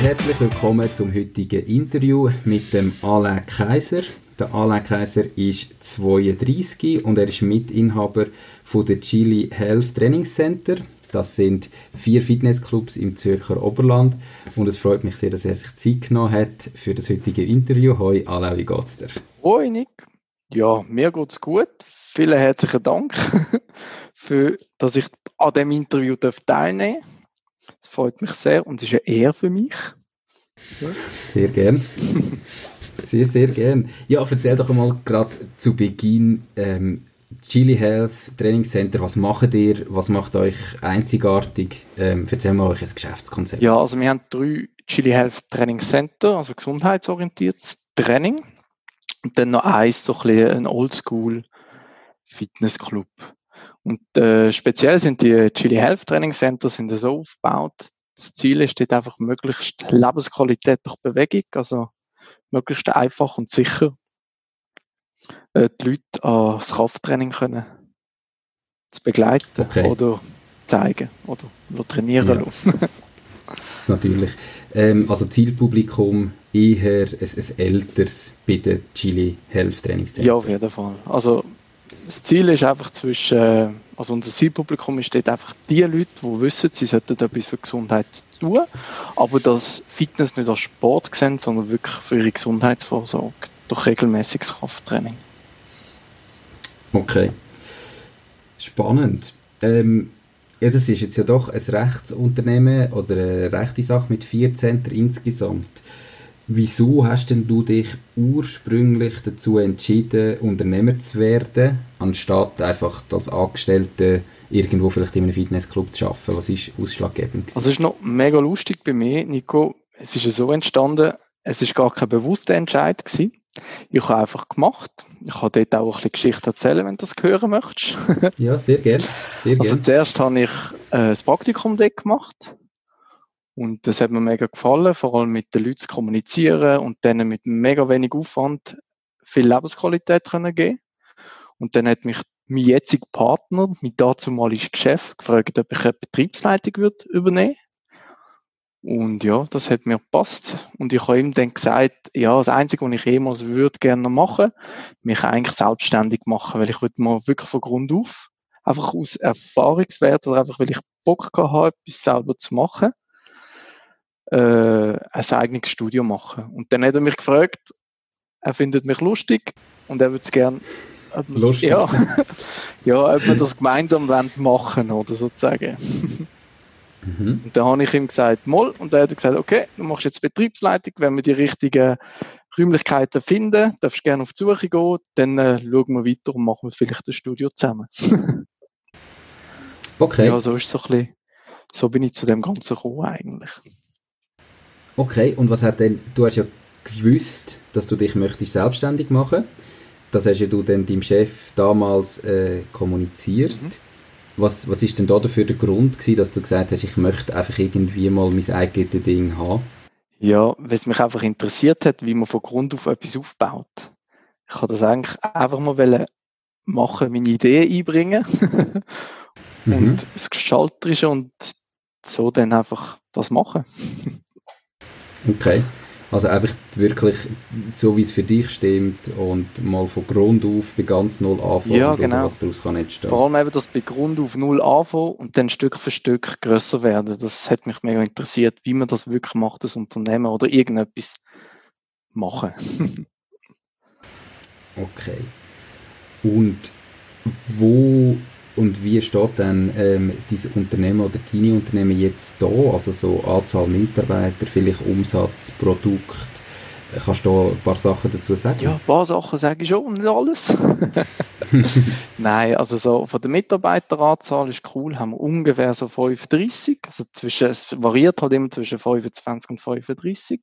Herzlich willkommen zum heutigen Interview mit dem Alain Kaiser. Der Alain Kaiser ist 32 und er ist Mitinhaber von der Chili Health Training Center. Das sind vier Fitnessclubs im Zürcher Oberland und es freut mich sehr, dass er sich Zeit genommen hat für das heutige Interview. Hoi Alain, wie geht's dir? Hoi Nick. Ja, mir geht's gut. Vielen herzlichen Dank, für, dass ich an dem Interview teilnehmen darf. Das freut mich sehr und es ist eine Ehre für mich. Ja. Sehr gern. Sehr, sehr gern. Ja, erzähl doch mal gerade zu Beginn, ähm, Chili Health Training Center, was macht ihr, was macht euch einzigartig? Ähm, erzähl mal euch ein Geschäftskonzept. Ja, also wir haben drei Chili Health Training Center, also gesundheitsorientiertes Training. Und dann noch eins, so ein, bisschen ein Oldschool Fitnessclub. Und äh, speziell sind die Chili Health Training Center sind so aufgebaut. Das Ziel ist dort einfach möglichst Lebensqualität durch Bewegung, also möglichst einfach und sicher äh, die Leute an das Krafttraining können zu begleiten okay. oder zeigen oder trainieren ja. lassen. Natürlich. Ähm, also Zielpublikum eher ein, ein älteres bei der Chili Health Trainingszentrum. Ja, auf jeden Fall. Also das Ziel ist einfach zwischen, äh, also unser Zielpublikum ist dort einfach die Leute, die wissen, sie sollten etwas für Gesundheit tun, aber das Fitness nicht als Sport sehen, sondern wirklich für ihre Gesundheitsvorsorge durch regelmäßiges Krafttraining. Okay. Spannend. Ähm, ja, das ist jetzt ja doch ein Rechtsunternehmen oder eine rechte Sache mit vier Zentren insgesamt. Wieso hast denn du dich ursprünglich dazu entschieden, Unternehmer zu werden, anstatt einfach als Angestellte irgendwo vielleicht in einem Fitnessclub zu arbeiten? Was ist ausschlaggebend? Also es ist noch mega lustig bei mir, Nico. Es ist ja so entstanden, es ist gar kein bewusster Entscheid gewesen. Ich habe einfach gemacht. Ich habe dort auch ein bisschen Geschichte erzählen, wenn du das hören möchtest. ja, sehr gerne. Sehr also zuerst habe ich äh, das Praktikum dort gemacht und das hat mir mega gefallen, vor allem mit den Leuten zu kommunizieren und denen mit mega wenig Aufwand viel Lebensqualität können geben. Und dann hat mich mein jetziger Partner, mein dazumaliges Geschäft, gefragt, ob ich eine Betriebsleitung würde übernehmen Und ja, das hat mir gepasst. Und ich habe ihm dann gesagt, ja, das Einzige, was ich jemals würde gerne machen, mich eigentlich selbstständig machen, weil ich würde mal wirklich von Grund auf, einfach aus Erfahrungswert oder einfach, weil ich Bock habe, etwas selber zu machen, äh, ein eigenes Studio machen. Und dann hat er mich gefragt, er findet mich lustig und er würde es gerne lustig. Ja, ja, ob wir das gemeinsam machen oder sozusagen. Mhm. Und dann habe ich ihm gesagt, moll, und dann hat er gesagt, okay, du machst jetzt Betriebsleitung, wenn wir die richtigen Räumlichkeiten finden, darfst du gerne auf die Suche gehen, dann äh, schauen wir weiter und machen vielleicht ein Studio zusammen. okay. Ja, so ist so ein bisschen, so bin ich zu dem Ganzen gekommen eigentlich. Okay, und was hat denn, du hast ja gewusst, dass du dich möchtest selbstständig machen. Das hast ja du dann deinem Chef damals äh, kommuniziert. Mhm. Was, was ist denn da dafür der Grund gewesen, dass du gesagt hast, ich möchte einfach irgendwie mal mein eigenes Ding haben? Ja, weil es mich einfach interessiert hat, wie man von Grund auf etwas aufbaut. Ich habe das eigentlich einfach mal machen, meine Ideen einbringen mhm. und mhm. das Gestalterische und so dann einfach das machen. Okay. Also einfach wirklich so, wie es für dich stimmt und mal von Grund auf bei ganz null anfangen, ja, genau. was daraus kann entstehen. Vor allem eben das bei Grund auf null anfangen und dann Stück für Stück größer werden. Das hat mich mega interessiert, wie man das wirklich macht, das Unternehmen oder irgendetwas machen. okay. Und wo und wie steht dann ähm, dieses Unternehmen oder deine Unternehmen jetzt da? Also so Anzahl Mitarbeiter, vielleicht Umsatz, Produkt. Kannst du ein paar Sachen dazu sagen? Ja, ein paar Sachen sage ich schon, nicht alles. Nein, also so von der Mitarbeiteranzahl ist cool, haben wir ungefähr so 35, also zwischen, es variiert halt immer zwischen 25 und 35.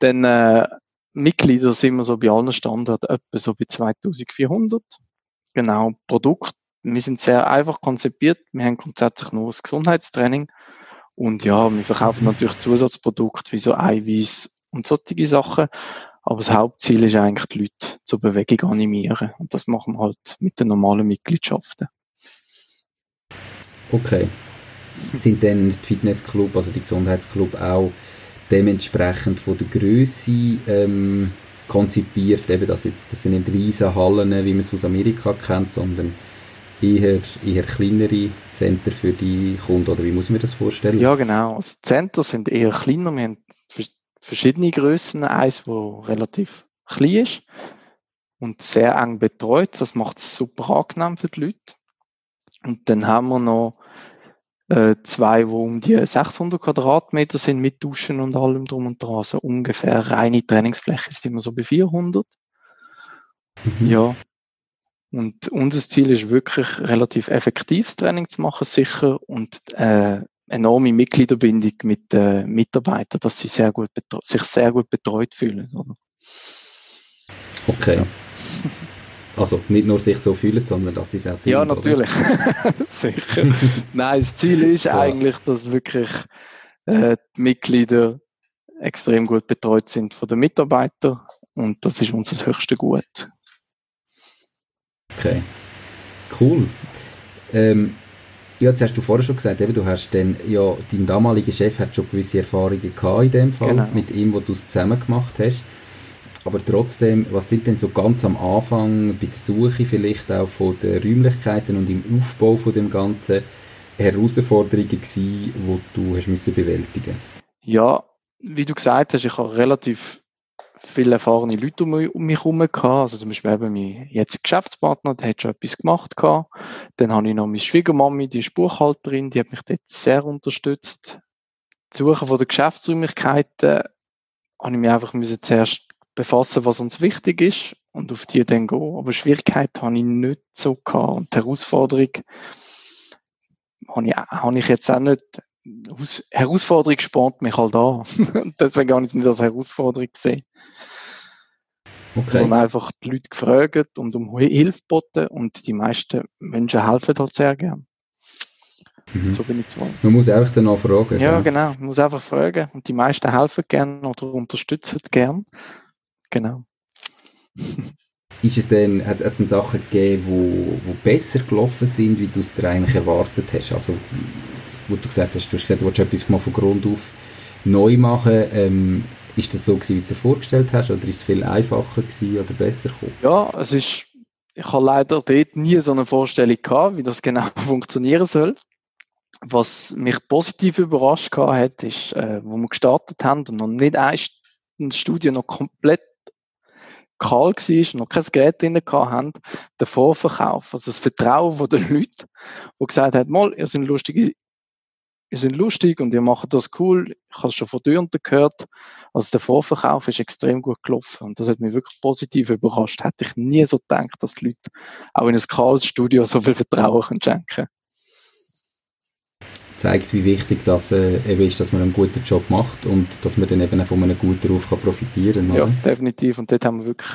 Dann äh, Mitglieder sind wir so bei allen Standorten etwa so bei 2400. Genau, Produkt, wir sind sehr einfach konzipiert, wir haben grundsätzlich nur das Gesundheitstraining und ja, wir verkaufen natürlich Zusatzprodukte wie so Eiweiß und solche Sachen. Aber das Hauptziel ist eigentlich, die Leute zur Bewegung animieren. Und das machen wir halt mit den normalen Mitgliedschaften. Okay. Sind denn die Fitnessclub, also die Gesundheitsclub auch dementsprechend von der Größe ähm, konzipiert, eben dass jetzt, das sind nicht riesen Hallen, wie man es aus Amerika kennt, sondern eher, eher kleinere Center für die Kunden, oder wie muss man das vorstellen? Ja, genau. Also Center sind eher kleiner. Wir haben verschiedene Größen. Eins, wo relativ klein ist und sehr eng betreut. Das macht es super angenehm für die Leute. Und dann haben wir noch äh, zwei, wo um die 600 Quadratmeter sind mit Duschen und allem drum und dran. Also ungefähr reine Trainingsfläche sind wir so bei 400. Mhm. Ja. Und unser Ziel ist wirklich relativ effektives Training zu machen, sicher und äh, enorme Mitgliederbindung mit den äh, Mitarbeitern, dass sie sehr gut sich sehr gut betreut fühlen. Oder? Okay. Ja. Also nicht nur sich so fühlen, sondern dass sie es auch sind. Ja, natürlich. Sicher. Nein, das Ziel ist Klar. eigentlich, dass wirklich äh, die Mitglieder extrem gut betreut sind von den Mitarbeitern und das ist unser höchstes Gut. Okay. Cool. Ähm, ja, jetzt hast du vorher schon gesagt, eben, du hast dann, ja, dein damaliger Chef hat schon gewisse Erfahrungen gehabt in dem Fall, genau. mit ihm, wo du es zusammen gemacht hast. Aber trotzdem, was sind denn so ganz am Anfang bei der Suche vielleicht auch von den Räumlichkeiten und im Aufbau von dem Ganzen Herausforderungen gewesen, die du hast müssen bewältigen? Ja, wie du gesagt hast, ich habe relativ viele erfahrene Leute um, mich herum gehabt. Also zum Beispiel eben mein jetzt Geschäftspartner, der hat schon etwas gemacht gehabt. Dann habe ich noch meine Schwiegermami, die ist Buchhalterin, die hat mich dort sehr unterstützt. Die Suche von der Geschäftsräumlichkeiten habe ich mich einfach zuerst befassen, was uns wichtig ist und auf die dann gehen. Aber Schwierigkeiten habe ich nicht so gehabt. Und die Herausforderung habe ich, habe ich jetzt auch nicht Herausforderung spornt mich halt an. Deswegen habe ich es nicht als Herausforderung gesehen. Okay. Und einfach die Leute gefragt und um Hilfe geboten und die meisten Menschen helfen halt sehr gern. Mhm. So bin ich zwar. Man muss einfach danach fragen. Ja, ja, genau. Man muss einfach fragen und die meisten helfen gern oder unterstützen gern. Genau. Ist es denn, hat, es Sachen gegeben, wo, wo besser gelaufen sind, wie du es dir eigentlich erwartet hast? Also wo du gesagt hast, du hast gesagt, du willst etwas mal von Grund auf neu machen. Ähm, ist das so gewesen, wie du es dir vorgestellt hast, oder ist es viel einfacher gewesen oder besser gekommen? Ja, es ist, ich habe leider dort nie so eine Vorstellung gehabt, wie das genau funktionieren soll. Was mich positiv überrascht hat, ist, äh, wo wir gestartet haben und noch nicht ein Studio noch komplett kahl war, noch kein Gerät drin haben, der Vorverkauf, also das Vertrauen der Leute, die gesagt haben, mal, ihr seid lustige ihr sind lustig und ihr macht das cool. Ich habe es schon von dir gehört. Also der Vorverkauf ist extrem gut gelaufen und das hat mich wirklich positiv überrascht. Hätte ich nie so gedacht, dass die Leute auch in ein Chaos-Studio so viel Vertrauen können schenken zeigt, wie wichtig das äh, eben ist, dass man einen guten Job macht und dass man dann eben auch von einem guten Ruf kann profitieren kann. Ja, definitiv. Und dort haben wir wirklich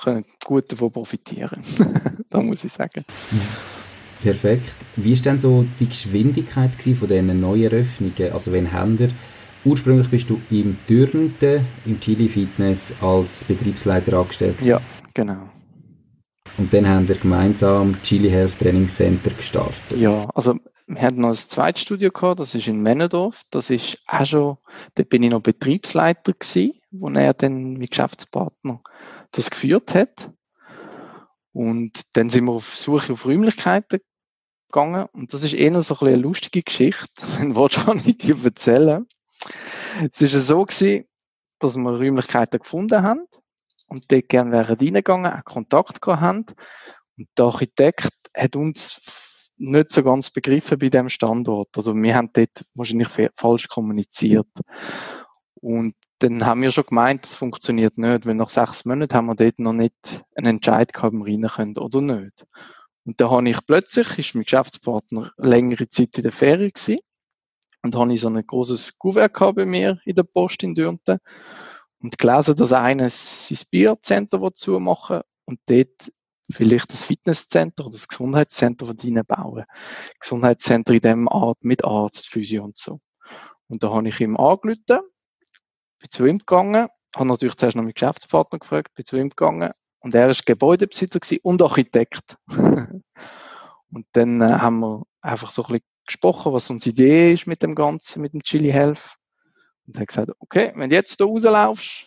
können gut davon profitieren. da muss ich sagen. Perfekt. Wie ist denn so die Geschwindigkeit von diesen neuen Eröffnungen? Also wenn Händler ursprünglich bist du im Dürnten, im Chili Fitness als Betriebsleiter angestellt. Ja, genau. Und dann haben wir gemeinsam Chili Health Training Center gestartet. Ja, also wir hatten noch ein zweites Studio gehabt, das ist in Männendorf. Das ist auch schon, da bin ich noch Betriebsleiter gewesen, wo er dann mit Geschäftspartner das geführt hat. Und dann sind wir auf Suche auf Räumlichkeiten gegangen. Und das ist eher so ein eine lustige Geschichte. Wenn du kann ich dir erzählen. Es war so gewesen, dass wir Räumlichkeiten gefunden haben und dort gerne wären reingegangen, auch Kontakt gehabt haben. Und der Architekt hat uns nicht so ganz begriffen bei dem Standort. Also wir haben dort wahrscheinlich falsch kommuniziert. Und dann haben wir schon gemeint, das funktioniert nicht, weil nach sechs Monaten haben wir dort noch nicht einen Entscheid gehabt, ob wir rein können oder nicht. Und da habe ich plötzlich, ist mein Geschäftspartner längere Zeit in der Ferie gewesen, und habe ich so ein großes Kuvert gehabt bei mir in der Post in Dürnten. Und gelesen, dass einer sein Biercenter zumachen und dort vielleicht das Fitnesscenter oder das Gesundheitscenter von ihnen bauen. Gesundheitscenter in dem Art mit Arzt, Physio und so. Und da habe ich ihm angerufen, bin zu ihm gegangen, habe natürlich zuerst noch meinen Geschäftspartner gefragt, bin zu ihm gegangen und er ist Gebäudebesitzer und Architekt. und dann äh, haben wir einfach so ein bisschen gesprochen, was unsere Idee ist mit dem Ganzen, mit dem Chili Health. Und er hat gesagt, okay, wenn du jetzt hier rauslaufst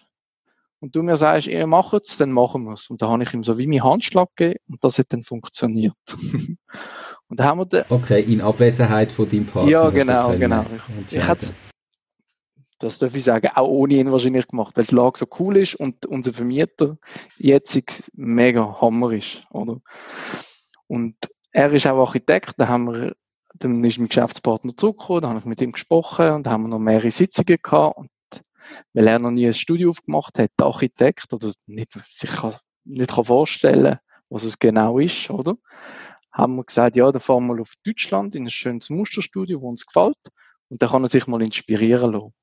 und du mir sagst, ihr macht es, dann machen wir es. Und da habe ich ihm so wie meinen Handschlag gegeben und das hat dann funktioniert. und da haben wir den, Okay, in Abwesenheit von deinem Partner. Ja, genau, genau. Ich, ich hätte das darf ich sagen, auch ohne ihn wahrscheinlich gemacht, weil die Lage so cool ist und unser Vermieter jetzt mega Hammer ist, oder? Und er ist auch Architekt, da haben wir dann ist mein Geschäftspartner zurückgekommen, dann habe ich mit ihm gesprochen und haben wir noch mehrere Sitzungen gehabt. Und weil er noch nie ein Studio aufgemacht hat, der Architekt, oder nicht, sich kann, nicht kann vorstellen was es genau ist, oder? Haben wir gesagt, ja, dann fahren wir auf Deutschland in ein schönes Musterstudio, wo uns gefällt. Und dann kann er sich mal inspirieren lassen.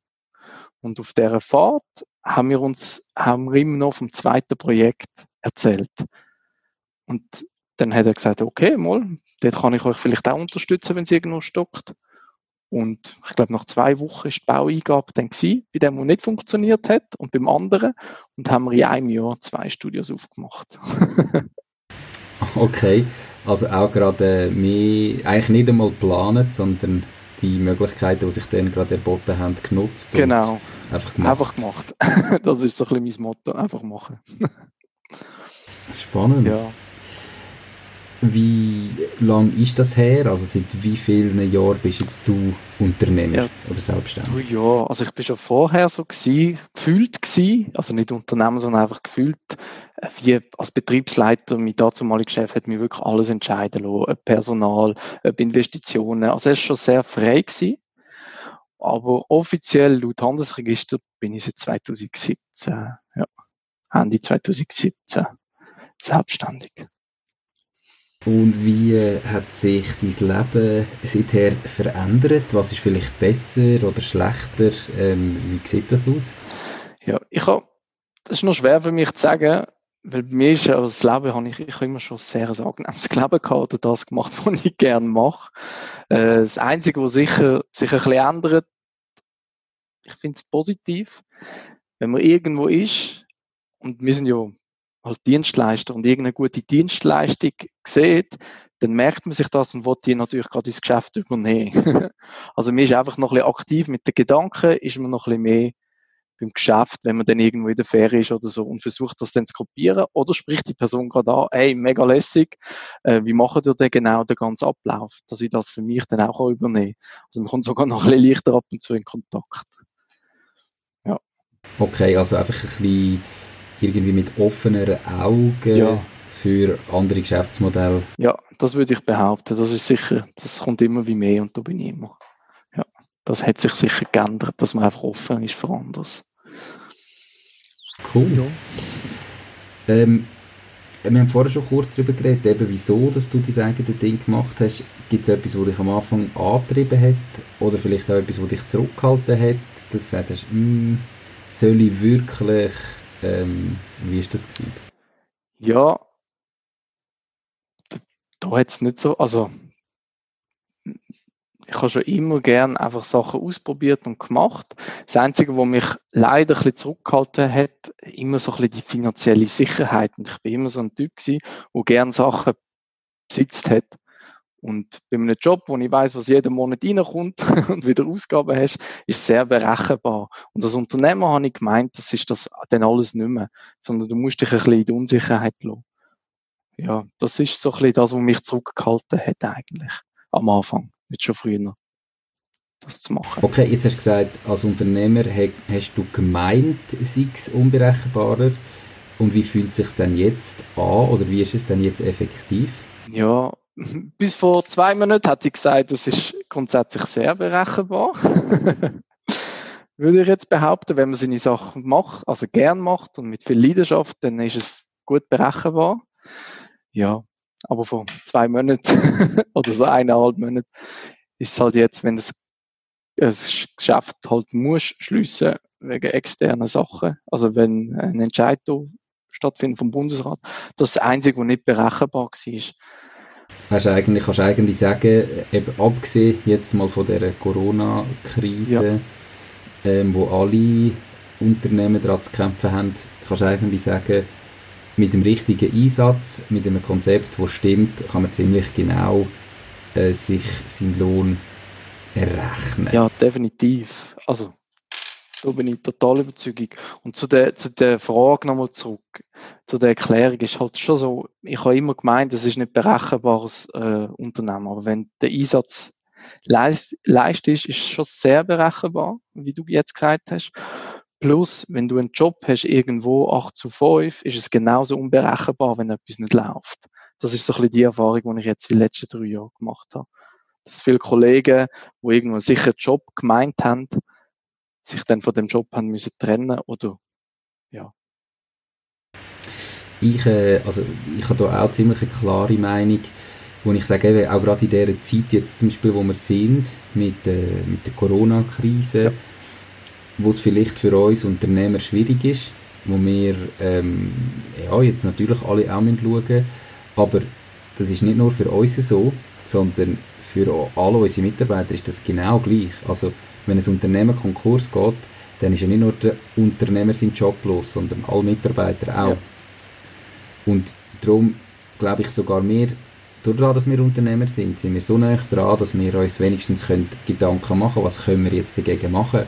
Und auf dieser Fahrt haben wir uns, haben wir immer noch vom zweiten Projekt erzählt. Und dann hat er gesagt, okay, mal, dort kann ich euch vielleicht auch unterstützen, wenn es irgendwo stockt. Und ich glaube, nach zwei Wochen ist die Baueingabe dann gewesen, bei dem, was nicht funktioniert hat, und beim anderen. Und haben wir in einem Jahr zwei Studios aufgemacht. okay, also auch gerade mehr, eigentlich nicht einmal geplant, sondern die Möglichkeiten, die sich dann gerade erboten haben, genutzt genau. einfach gemacht. Einfach gemacht. das ist so ein bisschen mein Motto, einfach machen. Spannend. Ja. Wie lang ist das her? Also seit wie vielen Jahren bist jetzt du Unternehmer ja, oder selbstständig? Ja, also ich bin schon vorher so gewesen, gefühlt gewesen, also nicht Unternehmer, sondern einfach gefühlt, äh, wie als Betriebsleiter, mein dazumaliger Chef hat mir wirklich alles entscheiden lassen, ob Personal, ob Investitionen, also er ist schon sehr frei gewesen. Aber offiziell laut Handelsregister bin ich seit 2017, ja, Ende 2017 selbstständig. Und wie hat sich dein Leben seither verändert? Was ist vielleicht besser oder schlechter? Ähm, wie sieht das aus? Ja, ich habe, das ist noch schwer für mich zu sagen, weil bei mir ist ja das Leben, habe ich, ich habe immer schon sehr ein angenehmes Leben gehabt oder das gemacht, was ich gerne mache. Äh, das Einzige, was sicher, sich ein bisschen ändert, ich finde es positiv, wenn man irgendwo ist, und wir sind ja als Dienstleister und irgendeine gute Dienstleistung sieht, dann merkt man sich das und will die natürlich gerade ins Geschäft übernehmen. also man ist einfach noch ein bisschen aktiv mit den Gedanken, ist man noch ein bisschen mehr beim Geschäft, wenn man dann irgendwo in der Ferie ist oder so und versucht das dann zu kopieren oder spricht die Person gerade an, hey, mega lässig, äh, wie machen ihr denn genau den ganzen Ablauf, dass ich das für mich dann auch übernehmen kann. Also man kommt sogar noch ein bisschen leichter ab und zu in Kontakt. Ja. Okay, also einfach ein bisschen irgendwie mit offeneren Augen ja. für andere Geschäftsmodelle. Ja, das würde ich behaupten. Das ist sicher, das kommt immer wie mehr und da bin ich immer. Ja, das hat sich sicher geändert, dass man einfach offen ist für anderes. Cool. Ja. Ähm, wir haben vorher schon kurz darüber geredet, eben wieso dass du dein eigenes Ding gemacht hast. Gibt es etwas, was dich am Anfang angetrieben hat oder vielleicht auch etwas, was dich zurückgehalten hat, dass du gesagt hast, mm, soll ich wirklich ähm, wie ist das gewesen? Ja, da, hat es nicht so, also ich habe schon immer gern einfach Sachen ausprobiert und gemacht. Das Einzige, was mich leider ein bisschen zurückgehalten hat, immer so ein bisschen die finanzielle Sicherheit. Und ich bin immer so ein Typ gewesen, der gern Sachen besitzt hat. Und bei einem Job, wo ich weiß, was jeden Monat reinkommt und wieder Ausgaben hast, ist sehr berechenbar. Und als Unternehmer habe ich gemeint, das ist das dann alles nicht mehr, sondern du musst dich ein bisschen in die Unsicherheit lassen. Ja, das ist so ein bisschen das, was mich zurückgehalten hat eigentlich am Anfang, nicht schon früher, das zu machen. Okay, jetzt hast du gesagt, als Unternehmer hast du gemeint, sei es unberechenbarer. Und wie fühlt es sich denn jetzt an oder wie ist es denn jetzt effektiv? Ja, bis vor zwei Monaten hat sie gesagt, das ist grundsätzlich sehr berechenbar. würde ich jetzt behaupten, wenn man seine Sachen macht, also gern macht und mit viel Leidenschaft, dann ist es gut berechenbar. Ja, aber vor zwei Monaten oder so eineinhalb Monaten ist es halt jetzt, wenn das, das Geschäft halt muss schliessen wegen externer Sachen, also wenn ein Entscheid stattfindet vom Bundesrat, das ist das Einzige, was nicht berechenbar war. Hast eigentlich, kannst du eigentlich sagen, eben abgesehen jetzt mal von der Corona-Krise, ja. ähm, wo alle Unternehmen daran zu kämpfen haben, kannst du eigentlich sagen, mit dem richtigen Einsatz, mit einem Konzept, das stimmt, kann man ziemlich genau äh, sich seinen Lohn errechnen. Ja, definitiv. Also, da bin ich total überzeugt. Und zu der, zu der Frage nochmal zurück, zu der Erklärung ist halt schon so, ich habe immer gemeint, es ist nicht berechenbares äh, Unternehmen, aber wenn der Einsatz leist, ist, ist es schon sehr berechenbar, wie du jetzt gesagt hast. Plus, wenn du einen Job hast irgendwo 8 zu 5, ist es genauso unberechenbar, wenn etwas nicht läuft. Das ist so ein bisschen die Erfahrung, die ich jetzt die letzten drei Jahre gemacht habe. Dass viele Kollegen, die irgendwo einen sicheren Job gemeint haben, sich dann von dem Job haben müssen trennen oder ja. Ich, äh, also ich habe da auch ziemlich eine klare Meinung, wo ich sage, auch gerade in dieser Zeit jetzt zum Beispiel, wo wir sind, mit, äh, mit der Corona-Krise, ja wo es vielleicht für uns Unternehmer schwierig ist, wo wir ähm, ja, jetzt natürlich alle auch schauen müssen, aber das ist nicht nur für uns so, sondern für alle unsere Mitarbeiter ist das genau gleich. Also wenn ein Unternehmen Konkurs geht, dann ist ja nicht nur der Unternehmer sein Job los, sondern alle Mitarbeiter auch. Ja. Und darum glaube ich sogar wir, dadurch, dass wir Unternehmer sind, sind wir so nah dran, dass wir uns wenigstens Gedanken machen können, was können wir jetzt dagegen machen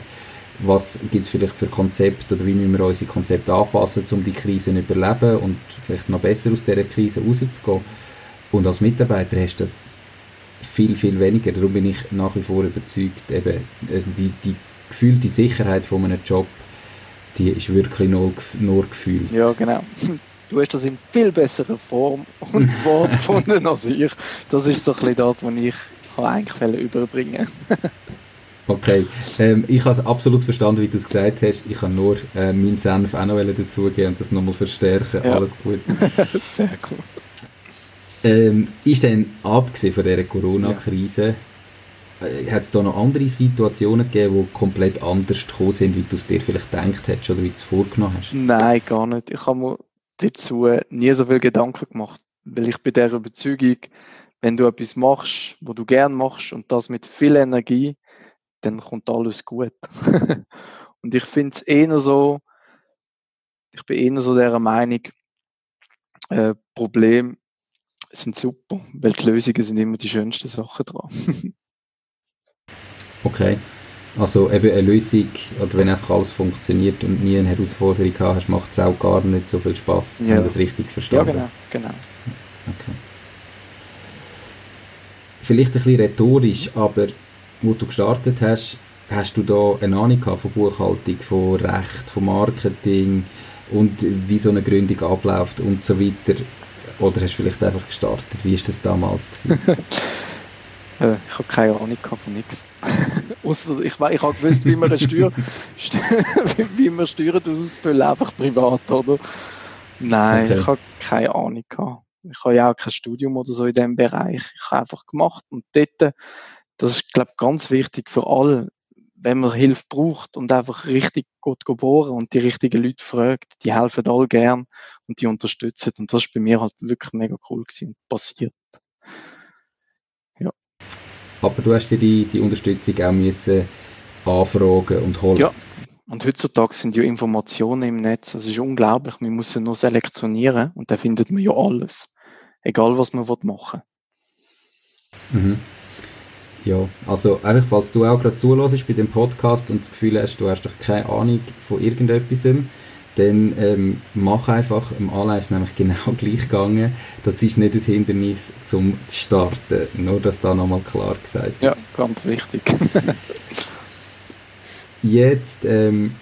was gibt es vielleicht für Konzepte oder wie müssen wir unsere Konzepte anpassen, um die Krise zu überleben und vielleicht noch besser aus dieser Krise rauszugehen. Und als Mitarbeiter hast du das viel, viel weniger. Darum bin ich nach wie vor überzeugt, eben äh, die, die gefühlte Sicherheit von einem Job, die ist wirklich nur, nur gefühlt. Ja, genau. Du hast das in viel besserer Form und Form gefunden als ich. Das ist so ein bisschen das, was ich eigentlich überbringen. Okay, ähm, ich habe absolut verstanden, wie du es gesagt hast. Ich kann nur äh, meinen Senf auch noch dazugeben und das nochmal verstärken. Ja. Alles gut. Sehr gut. Ähm, ist denn, abgesehen von dieser Corona-Krise, ja. äh, hat es da noch andere Situationen gegeben, die komplett anders gekommen sind, wie du es dir vielleicht gedacht hättest oder wie du es vorgenommen hast? Nein, gar nicht. Ich habe mir dazu nie so viel Gedanken gemacht, weil ich bin der Überzeugung, wenn du etwas machst, wo du gern machst und das mit viel Energie, dann kommt alles gut. und ich finde es eher so, ich bin eher so der Meinung, äh, Probleme sind super, weil die Lösungen sind immer die schönsten Sachen dran. okay. Also eben eine Lösung, oder wenn einfach alles funktioniert und nie eine Herausforderung hast, macht es auch gar nicht so viel Spaß, ja. wenn das richtig verstanden Ja, genau, genau. Okay. Vielleicht ein bisschen rhetorisch, aber wo du gestartet hast, hast du da eine Ahnung von Buchhaltung, von Recht, von Marketing und wie so eine Gründung abläuft und so weiter? Oder hast du vielleicht einfach gestartet? Wie war das damals? Äh, ich habe keine Ahnung von nichts. Ausser ich, ich habe gewusst, wie man eine Steuer, wie man Steuern ausfüllen, einfach privat, oder? Nein, okay. ich habe keine Ahnung gehabt. Ich habe ja auch kein Studium oder so in diesem Bereich. Ich habe einfach gemacht und dort das ist, glaube ich, ganz wichtig für alle, wenn man Hilfe braucht und einfach richtig gut geboren und die richtigen Leute fragt, die helfen alle gern und die unterstützen. Und das ist bei mir halt wirklich mega cool gewesen und passiert. Ja. Aber du hast dir die, die Unterstützung auch müssen anfragen und holen. Ja. Und heutzutage sind ja Informationen im Netz, das ist unglaublich. Man muss sie nur selektionieren und da findet man ja alles. Egal, was man machen will. Mhm. Ja, also einfach, falls du auch gerade zulässt bei dem Podcast und das Gefühl hast, du hast doch keine Ahnung von irgendetwas, dann ähm, mach einfach, im Anlass ist nämlich genau gleich gegangen. Das ist nicht das Hindernis zum Starten. Nur, dass da nochmal klar gesagt ist. Ja, ganz wichtig. Jetzt, ähm,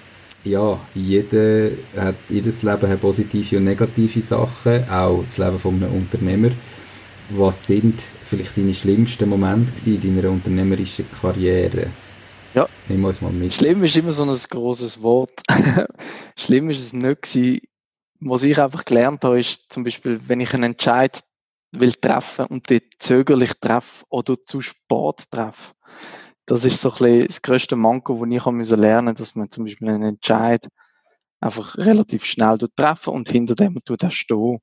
ja, jede hat, jedes Leben hat positive und negative Sachen, auch das Leben von einem Unternehmer. Was sind vielleicht deine schlimmsten Momente in deiner unternehmerischen Karriere? Ja. Nehmen wir uns mal mit. Schlimm ist immer so ein großes Wort. Schlimm ist es nicht gewesen. Was ich einfach gelernt habe, ist zum Beispiel, wenn ich einen Entscheid will treffen und den zögerlich treffe oder zu spät treffe. Das ist so ein bisschen das größte Manko, das ich lernen musste, dass man zum Beispiel einen Entscheid einfach relativ schnell treffen und hinter dem tut er stehen.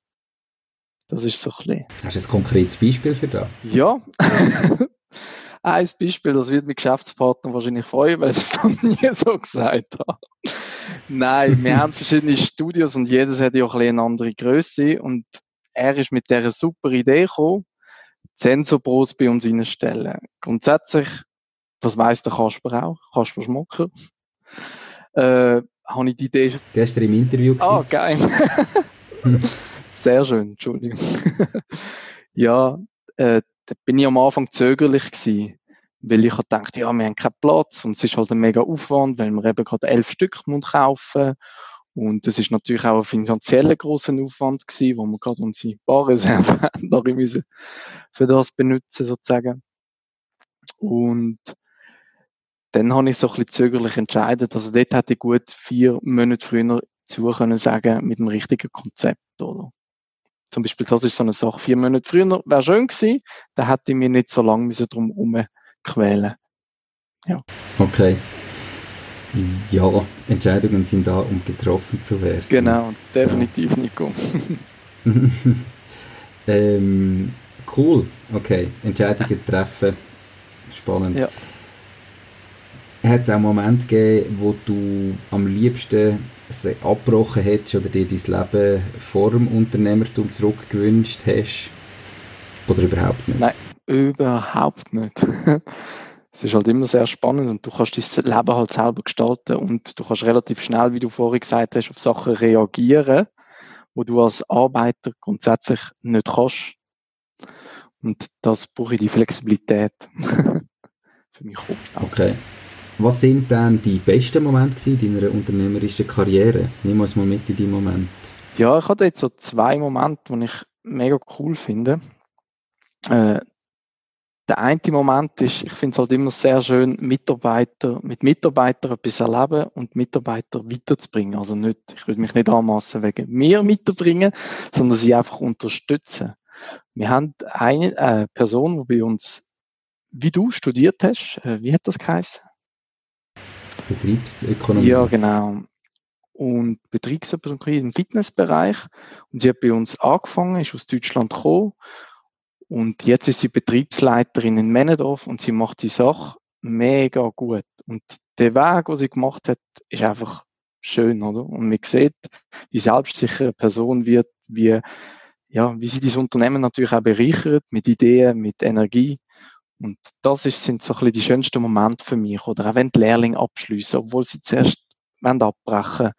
Das ist so ein bisschen. Hast du ein konkretes Beispiel für das? Ja. ein Beispiel, das wird mein Geschäftspartner wahrscheinlich freuen, weil ich es von mir so gesagt habe. Nein, wir haben verschiedene Studios und jedes hat ja auch ein eine andere Größe und er ist mit dieser super Idee gekommen, Sensorbros bei uns reinstellen. Grundsätzlich, das weiss der Kasper auch, Kasper Schmucker, äh, habe ich die Idee... Gestern im Interview gesehen. Ah, geil. Sehr schön, Entschuldigung. ja, äh, da bin ich am Anfang zögerlich gewesen, weil ich dachte, ja, wir haben keinen Platz und es ist halt ein mega Aufwand, weil wir eben gerade elf Stück kaufen und das ist natürlich auch ein finanzieller großer Aufwand gewesen, wo wir gerade unsere Barreserve haben, müssen für das benutzen sozusagen. Und dann habe ich so ein bisschen zögerlich entschieden. Also dort hätte ich gut vier Monate früher zu können sagen mit dem richtigen Konzept, oder? Zum Beispiel, das ist so eine Sache. Vier Monate früher wäre schön gewesen, da hätte ich mich nicht so lange drum herum quälen. Ja. Okay. Ja, Entscheidungen sind da, um getroffen zu werden. Genau, definitiv, ja. Nico. ähm, cool, okay. Entscheidungen treffen, spannend. Ja. Hat es auch Momente gegeben, wo du am liebsten abgebrochen hättest oder dir dein Leben vor dem Unternehmertum zurückgewünscht hast? Oder überhaupt nicht? Nein, überhaupt nicht. es ist halt immer sehr spannend und du kannst dein Leben halt selber gestalten und du kannst relativ schnell, wie du vorhin gesagt hast, auf Sachen reagieren, wo du als Arbeiter grundsätzlich nicht kannst. Und das brauche ich die Flexibilität für mich auch. Okay. Was sind denn die besten Momente deiner unternehmerischen Karriere? Nimm uns mal mit in die Moment. Ja, ich hatte jetzt so zwei Momente, die ich mega cool finde. Äh, der eine Moment ist, ich finde es halt immer sehr schön, Mitarbeiter, mit Mitarbeitern etwas erleben und Mitarbeiter weiterzubringen. Also nicht, ich würde mich nicht anmassen wegen mir weiterbringen, sondern sie einfach unterstützen. Wir haben eine äh, Person, die bei uns, wie du studiert hast, äh, wie hat das geheißen? Betriebsökonomie. Ja, genau. Und Betriebsökonomie im Fitnessbereich. Und sie hat bei uns angefangen, ist aus Deutschland gekommen und jetzt ist sie Betriebsleiterin in Männendorf und sie macht die Sache mega gut. Und der Weg, den sie gemacht hat, ist einfach schön, oder? Und man sieht, wie selbstsichere eine Person wird, wie, ja, wie sie dieses Unternehmen natürlich auch bereichert, mit Ideen, mit Energie. Und das ist, sind so ein bisschen die schönsten Momente für mich. Oder auch wenn die Lehrlinge abschließen, obwohl sie zuerst wollen abbrechen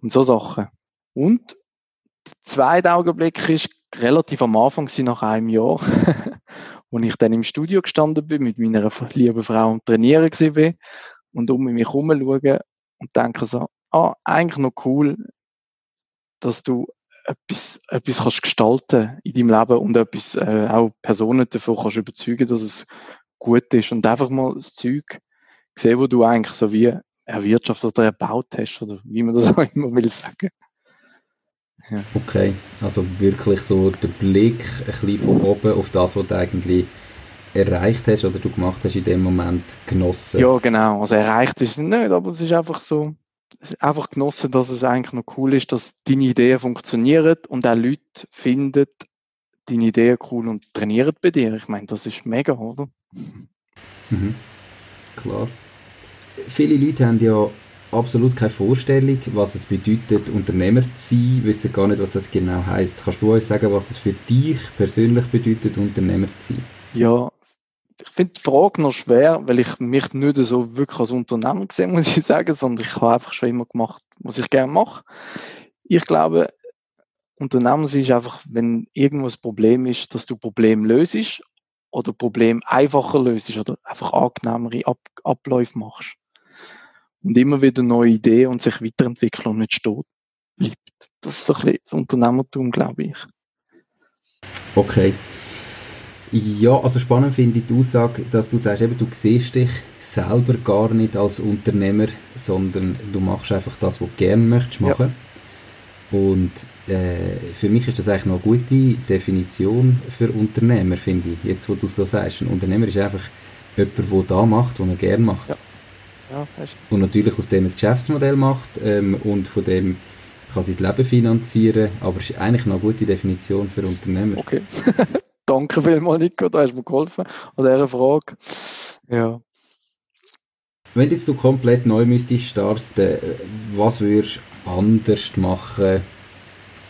und so Sachen. Und der zweite Augenblick ist relativ am Anfang nach einem Jahr, wo ich dann im Studio gestanden bin, mit meiner lieben Frau am Trainieren war und um mich herum schauen und denke so, ah, eigentlich noch cool, dass du etwas, etwas kannst gestalten in deinem Leben und etwas, äh, auch Personen davon kannst überzeugen, dass es gut ist und einfach mal das Zeug sehen, wo du eigentlich so wie erwirtschaftet oder erbaut hast oder wie man das auch immer will sagen. Ja. Okay, also wirklich so der Blick ein bisschen von oben auf das, was du eigentlich erreicht hast oder du gemacht hast in dem Moment genossen. Ja, genau. Also erreicht ist es nicht, aber es ist einfach so, einfach genossen, dass es eigentlich noch cool ist, dass deine Ideen funktionieren und auch Leute finden deine Ideen cool und trainieren bei dir. Ich meine, das ist mega, oder? Mhm. Klar. Viele Leute haben ja absolut keine Vorstellung, was es bedeutet, Unternehmer zu sein, wissen gar nicht, was das genau heißt. Kannst du uns sagen, was es für dich persönlich bedeutet, Unternehmer zu sein? Ja, ich finde die Frage noch schwer, weil ich mich nicht so wirklich als Unternehmer sehe, muss ich sagen, sondern ich habe einfach schon immer gemacht, was ich gerne mache. Ich glaube, Unternehmer ist einfach, wenn irgendwo ein Problem ist, dass du Problem löst oder Problem einfacher löst oder einfach angenehmere Ab Abläufe machst und immer wieder neue Ideen und sich weiterentwickeln und nicht stehen bleibt. Das ist so ein bisschen das Unternehmertum, glaube ich. Okay. Ja, also spannend finde ich die Aussage, dass du sagst, eben, du siehst dich selber gar nicht als Unternehmer, sondern du machst einfach das, was du gerne möchtest machen. Ja. Und äh, für mich ist das eigentlich noch eine gute Definition für Unternehmer, finde ich, jetzt wo du so sagst. Ein Unternehmer ist einfach jemand, der da macht, was er gerne macht. Ja. Ja, und natürlich aus dem ein Geschäftsmodell macht ähm, und von dem kann sein Leben finanzieren, aber es ist eigentlich noch eine gute Definition für Unternehmer. Okay. Danke vielmals, Nico, da hast du mir geholfen an dieser Frage. Ja. Wenn jetzt du komplett neu müsstest starten, was würdest du anders machen,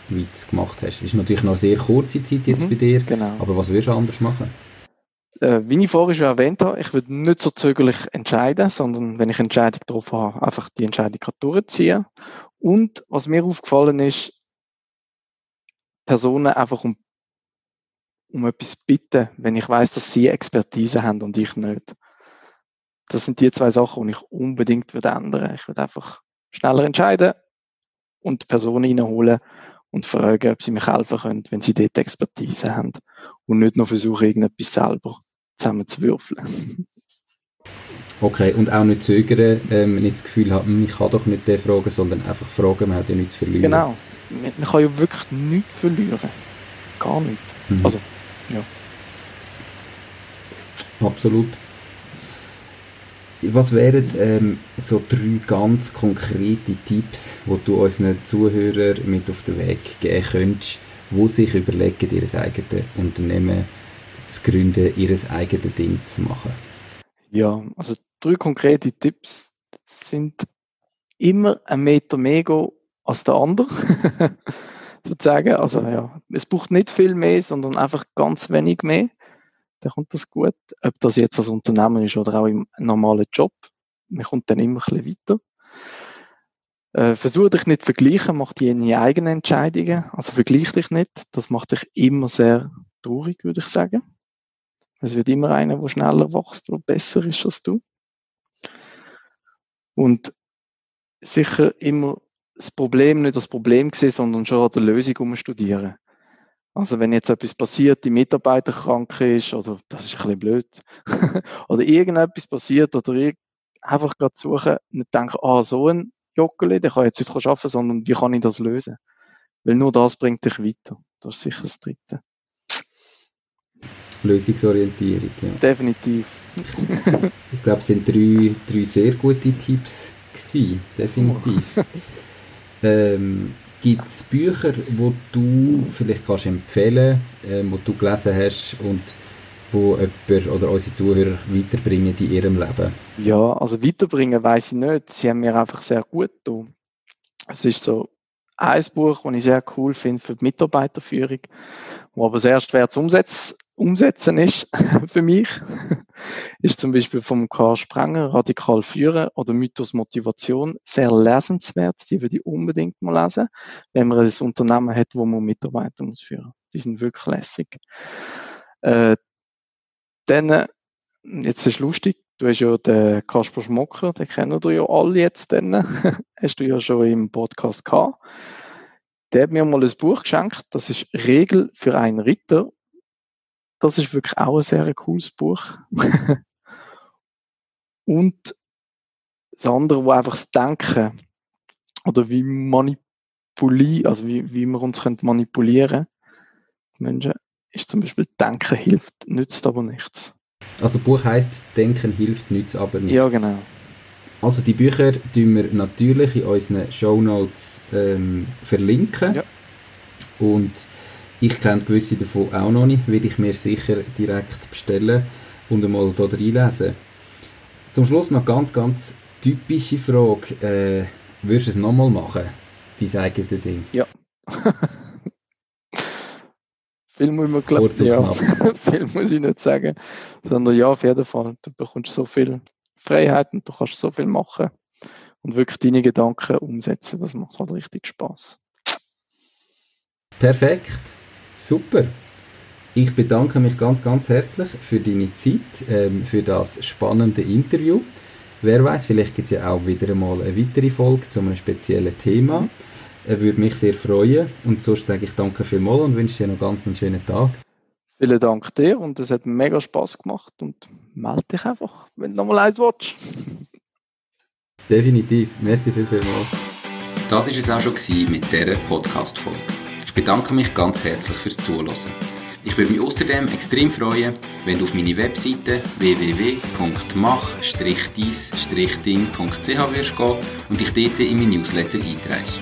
wie du es gemacht hast? Ist natürlich noch eine sehr kurze Zeit jetzt mhm, bei dir, genau. aber was würdest du anders machen? Äh, wie ich vorhin schon erwähnt habe, ich würde nicht so zögerlich entscheiden, sondern wenn ich Entscheidung drauf habe, einfach die Entscheidung durchziehen. Und was mir aufgefallen ist, Personen einfach um um etwas bitten, wenn ich weiß, dass sie Expertise haben und ich nicht. Das sind die zwei Sachen, die ich unbedingt würde ändern. Ich würde einfach schneller entscheiden und die Person reinholen und fragen, ob sie mich helfen können, wenn sie dort Expertise haben. Und nicht nur versuchen, irgendetwas selber zusammen zu würfeln. Okay, und auch nicht zögern, ähm, nicht das Gefühl haben, ich kann doch nicht den fragen, sondern einfach fragen, man hat ja nichts zu verlieren. Genau, man kann ja wirklich nichts verlieren. Gar nichts. Mhm. Also, ja. Absolut. Was wären ähm, so drei ganz konkrete Tipps, die du unseren Zuhörern mit auf den Weg geben könntest, wo sich überlegen, ihr eigenes Unternehmen zu gründen, ihr eigenes Ding zu machen? Ja, also drei konkrete Tipps sind immer ein Meter mehr als der andere. sozusagen. Also ja, es braucht nicht viel mehr, sondern einfach ganz wenig mehr. Dann kommt das gut. Ob das jetzt als Unternehmer ist oder auch im normalen Job. Man kommt dann immer ein bisschen weiter. Äh, versuch dich nicht zu vergleichen, mach deine eigenen Entscheidungen. Also vergleich dich nicht. Das macht dich immer sehr traurig, würde ich sagen. Es wird immer einer, der schneller wächst, der besser ist als du. Und sicher immer das Problem nicht das Problem gesehen, sondern schon an der Lösung umstudieren. Also wenn jetzt etwas passiert, die Mitarbeiter krank ist, oder das ist ein bisschen blöd, oder irgendetwas passiert, oder einfach gerade suchen, nicht denken, ah, so ein Joggeli, der kann jetzt nicht arbeiten, sondern wie kann ich das lösen? Weil nur das bringt dich weiter. Das ist sicher das Dritte. Lösungsorientierung, ja. Definitiv. ich glaube, es sind drei, drei sehr gute Tipps gewesen, definitiv. Ähm, Gibt es Bücher, wo du vielleicht kannst empfehlen kannst, ähm, wo du gelesen hast und wo jemand oder unsere Zuhörer weiterbringen in ihrem Leben? Ja, also weiterbringen weiß ich nicht. Sie haben mir einfach sehr gut getan. Es ist so ein Buch, das ich sehr cool finde für die Mitarbeiterführung, wo aber sehr schwer zu umsetzen, ist für mich, ist zum Beispiel vom Karl Sprenger Radikal führen oder Mythos Motivation sehr lesenswert. Die würde ich unbedingt mal lesen, wenn man ein Unternehmen hat, wo man Mitarbeiter muss führen. Die sind wirklich lässig. Äh, dann, jetzt ist lustig, du hast ja den Kasper Schmocker, den kennen du ja alle jetzt dann, hast du ja schon im Podcast gehabt. Der hat mir mal ein Buch geschenkt, das ist Regel für einen Ritter das ist wirklich auch ein sehr cooles Buch. und das andere, wo einfach das Denken oder wie manipulieren, also wie, wie wir uns können manipulieren Menschen, ist zum Beispiel Denken hilft, nützt aber nichts. Also Buch heißt Denken hilft, nützt aber nichts. Ja, genau. Also die Bücher tun wir natürlich in unseren Show Notes ähm, verlinken. Ja. Und ich kenne gewisse davon auch noch nicht, will ich mir sicher direkt bestellen und einmal hier reinlesen. Zum Schluss noch ganz, ganz typische Frage. Äh, würdest du es nochmal machen, dein eigenes Ding? Ja. Viel muss man glauben, ja. Viel muss ich nicht sagen, sondern ja, auf jeden Fall. Du bekommst so viel Freiheit und du kannst so viel machen und wirklich deine Gedanken umsetzen. Das macht halt richtig Spaß. Perfekt. Super. Ich bedanke mich ganz, ganz herzlich für deine Zeit, ähm, für das spannende Interview. Wer weiß, vielleicht gibt es ja auch wieder einmal eine weitere Folge zu einem speziellen Thema. Er würde mich sehr freuen. Und sonst sage ich danke vielmals und wünsche dir noch ganz einen schönen Tag. Vielen Dank dir und es hat mega Spaß gemacht und melde dich einfach, wenn du nochmal eins willst. Definitiv. Merci viel, viel mal. Das war es auch schon mit dieser Podcast-Folge. Ich bedanke mich ganz herzlich fürs Zuhören. Ich würde mich außerdem extrem freuen, wenn du auf meine Webseite www.mach-dies-ding.ch wirst gehen und dich dort in mein Newsletter einträgst.